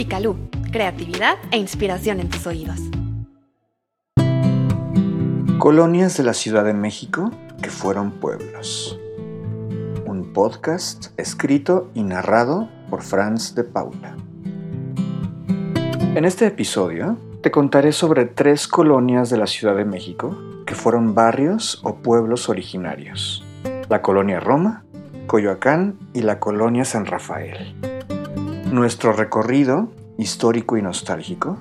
Picalú, creatividad e inspiración en tus oídos. Colonias de la Ciudad de México que fueron pueblos. Un podcast escrito y narrado por Franz de Paula. En este episodio te contaré sobre tres colonias de la Ciudad de México que fueron barrios o pueblos originarios. La colonia Roma, Coyoacán y la colonia San Rafael. Nuestro recorrido, histórico y nostálgico,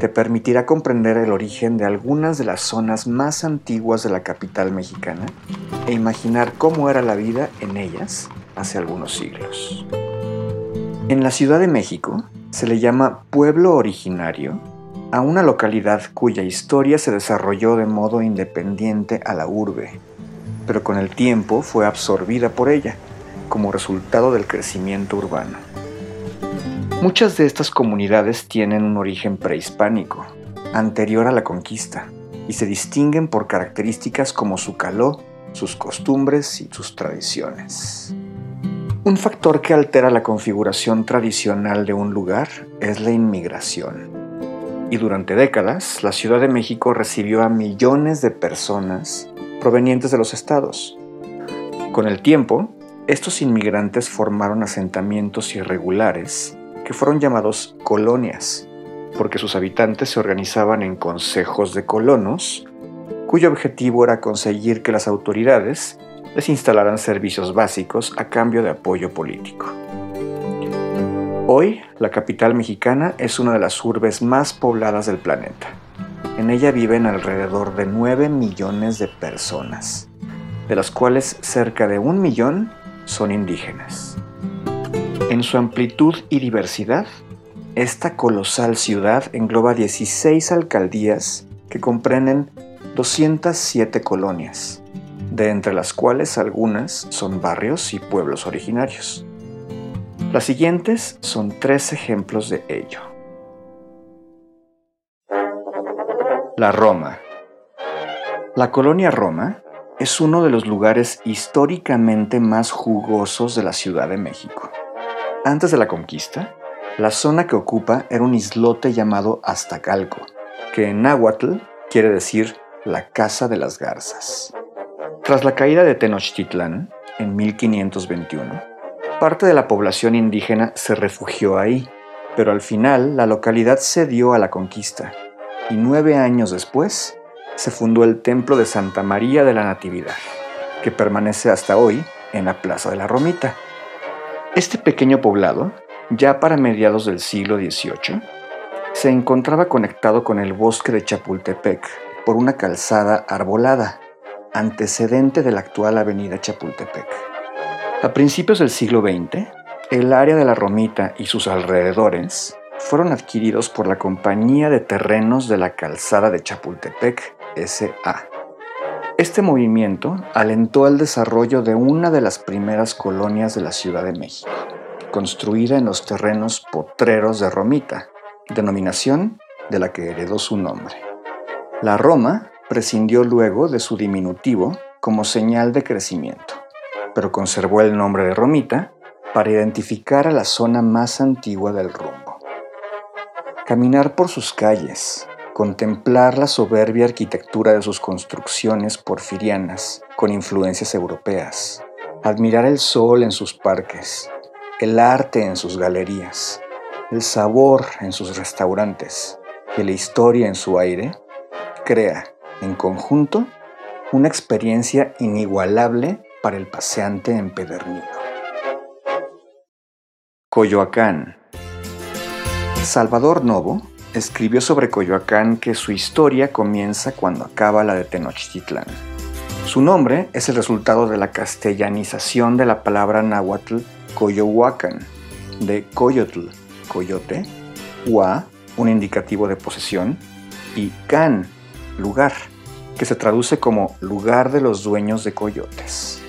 te permitirá comprender el origen de algunas de las zonas más antiguas de la capital mexicana e imaginar cómo era la vida en ellas hace algunos siglos. En la Ciudad de México se le llama pueblo originario a una localidad cuya historia se desarrolló de modo independiente a la urbe, pero con el tiempo fue absorbida por ella como resultado del crecimiento urbano. Muchas de estas comunidades tienen un origen prehispánico, anterior a la conquista, y se distinguen por características como su calor, sus costumbres y sus tradiciones. Un factor que altera la configuración tradicional de un lugar es la inmigración. Y durante décadas, la Ciudad de México recibió a millones de personas provenientes de los estados. Con el tiempo, estos inmigrantes formaron asentamientos irregulares que fueron llamados colonias, porque sus habitantes se organizaban en consejos de colonos, cuyo objetivo era conseguir que las autoridades les instalaran servicios básicos a cambio de apoyo político. Hoy, la capital mexicana es una de las urbes más pobladas del planeta. En ella viven alrededor de 9 millones de personas, de las cuales cerca de un millón son indígenas. En su amplitud y diversidad, esta colosal ciudad engloba 16 alcaldías que comprenden 207 colonias, de entre las cuales algunas son barrios y pueblos originarios. Las siguientes son tres ejemplos de ello. La Roma. La colonia Roma es uno de los lugares históricamente más jugosos de la Ciudad de México. Antes de la conquista, la zona que ocupa era un islote llamado Aztacalco, que en náhuatl quiere decir la casa de las garzas. Tras la caída de Tenochtitlán, en 1521, parte de la población indígena se refugió ahí, pero al final la localidad cedió a la conquista, y nueve años después se fundó el Templo de Santa María de la Natividad, que permanece hasta hoy en la Plaza de la Romita. Este pequeño poblado, ya para mediados del siglo XVIII, se encontraba conectado con el bosque de Chapultepec por una calzada arbolada, antecedente de la actual avenida Chapultepec. A principios del siglo XX, el área de la Romita y sus alrededores fueron adquiridos por la Compañía de Terrenos de la Calzada de Chapultepec, S.A. Este movimiento alentó el desarrollo de una de las primeras colonias de la Ciudad de México, construida en los terrenos potreros de Romita, denominación de la que heredó su nombre. La Roma prescindió luego de su diminutivo como señal de crecimiento, pero conservó el nombre de Romita para identificar a la zona más antigua del rumbo. Caminar por sus calles, contemplar la soberbia arquitectura de sus construcciones porfirianas con influencias europeas, admirar el sol en sus parques, el arte en sus galerías, el sabor en sus restaurantes y la historia en su aire, crea, en conjunto, una experiencia inigualable para el paseante empedernido. Coyoacán. Salvador Novo escribió sobre Coyoacán que su historia comienza cuando acaba la de Tenochtitlán. Su nombre es el resultado de la castellanización de la palabra náhuatl Coyohuacan, de Coyotl, coyote, Hua, un indicativo de posesión, y Can, lugar, que se traduce como lugar de los dueños de coyotes.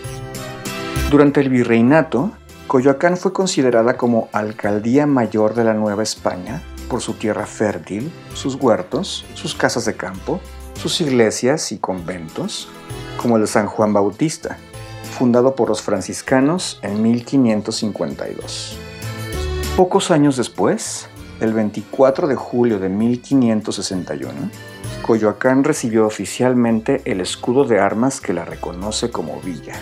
Durante el virreinato, Coyoacán fue considerada como alcaldía mayor de la Nueva España por su tierra fértil, sus huertos, sus casas de campo, sus iglesias y conventos, como el de San Juan Bautista, fundado por los franciscanos en 1552. Pocos años después, el 24 de julio de 1561, Coyoacán recibió oficialmente el escudo de armas que la reconoce como villa.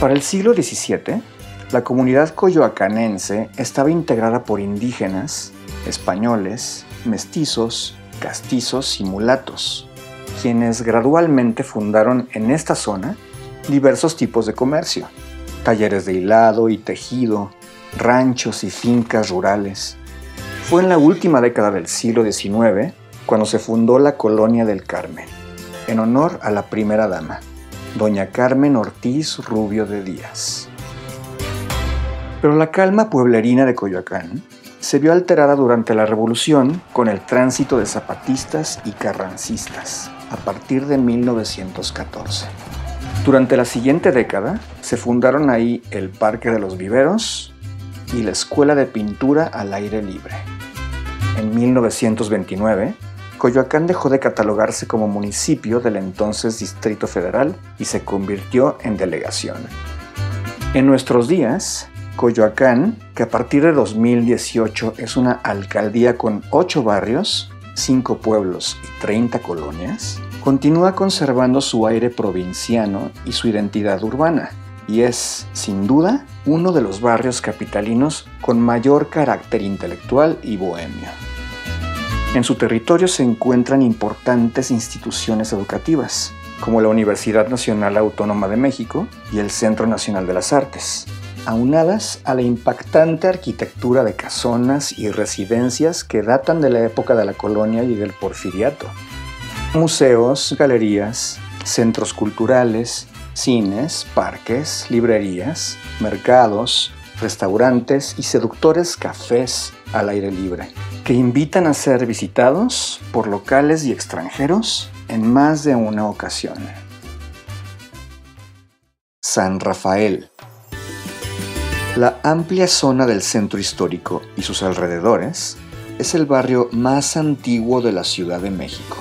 Para el siglo XVII, la comunidad coyoacanense estaba integrada por indígenas, españoles, mestizos, castizos y mulatos, quienes gradualmente fundaron en esta zona diversos tipos de comercio, talleres de hilado y tejido, ranchos y fincas rurales. Fue en la última década del siglo XIX cuando se fundó la Colonia del Carmen, en honor a la primera dama, doña Carmen Ortiz Rubio de Díaz. Pero la calma pueblerina de Coyoacán se vio alterada durante la Revolución con el tránsito de zapatistas y carrancistas a partir de 1914. Durante la siguiente década se fundaron ahí el Parque de los Viveros y la Escuela de Pintura al Aire Libre. En 1929, Coyoacán dejó de catalogarse como municipio del entonces Distrito Federal y se convirtió en delegación. En nuestros días, Coyoacán, que a partir de 2018 es una alcaldía con 8 barrios, 5 pueblos y 30 colonias, continúa conservando su aire provinciano y su identidad urbana, y es, sin duda, uno de los barrios capitalinos con mayor carácter intelectual y bohemio. En su territorio se encuentran importantes instituciones educativas, como la Universidad Nacional Autónoma de México y el Centro Nacional de las Artes, aunadas a la impactante arquitectura de casonas y residencias que datan de la época de la colonia y del porfiriato. Museos, galerías, centros culturales, cines, parques, librerías, mercados, restaurantes y seductores cafés al aire libre, que invitan a ser visitados por locales y extranjeros en más de una ocasión. San Rafael la amplia zona del centro histórico y sus alrededores es el barrio más antiguo de la Ciudad de México.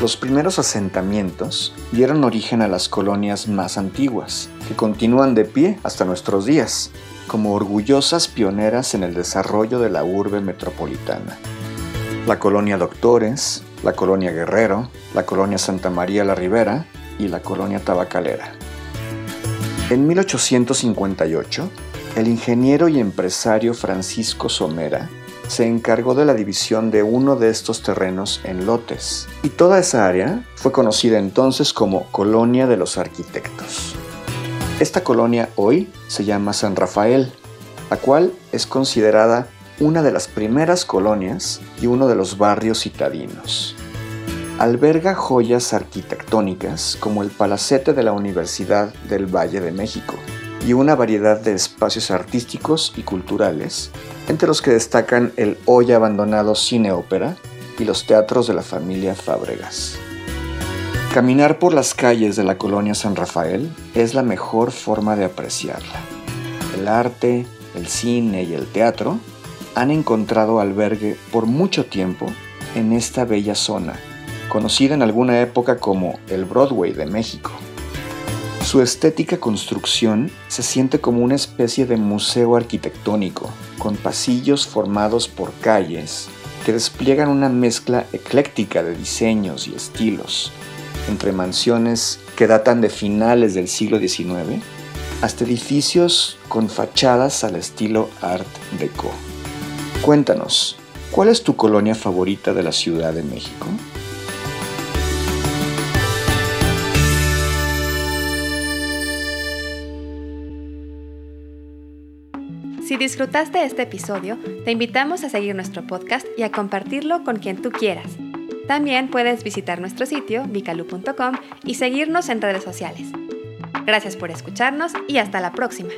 Los primeros asentamientos dieron origen a las colonias más antiguas, que continúan de pie hasta nuestros días, como orgullosas pioneras en el desarrollo de la urbe metropolitana. La colonia Doctores, la colonia Guerrero, la colonia Santa María la Ribera y la colonia Tabacalera. En 1858, el ingeniero y empresario Francisco Somera se encargó de la división de uno de estos terrenos en lotes, y toda esa área fue conocida entonces como Colonia de los Arquitectos. Esta colonia hoy se llama San Rafael, la cual es considerada una de las primeras colonias y uno de los barrios citadinos. Alberga joyas arquitectónicas como el Palacete de la Universidad del Valle de México, y una variedad de espacios artísticos y culturales, entre los que destacan el hoy abandonado cine ópera y los teatros de la familia Fábregas. Caminar por las calles de la colonia San Rafael es la mejor forma de apreciarla. El arte, el cine y el teatro han encontrado albergue por mucho tiempo en esta bella zona, conocida en alguna época como el Broadway de México. Su estética construcción se siente como una especie de museo arquitectónico, con pasillos formados por calles que despliegan una mezcla ecléctica de diseños y estilos, entre mansiones que datan de finales del siglo XIX hasta edificios con fachadas al estilo Art Deco. Cuéntanos, ¿cuál es tu colonia favorita de la Ciudad de México? Si disfrutaste este episodio, te invitamos a seguir nuestro podcast y a compartirlo con quien tú quieras. También puedes visitar nuestro sitio vicalu.com y seguirnos en redes sociales. Gracias por escucharnos y hasta la próxima.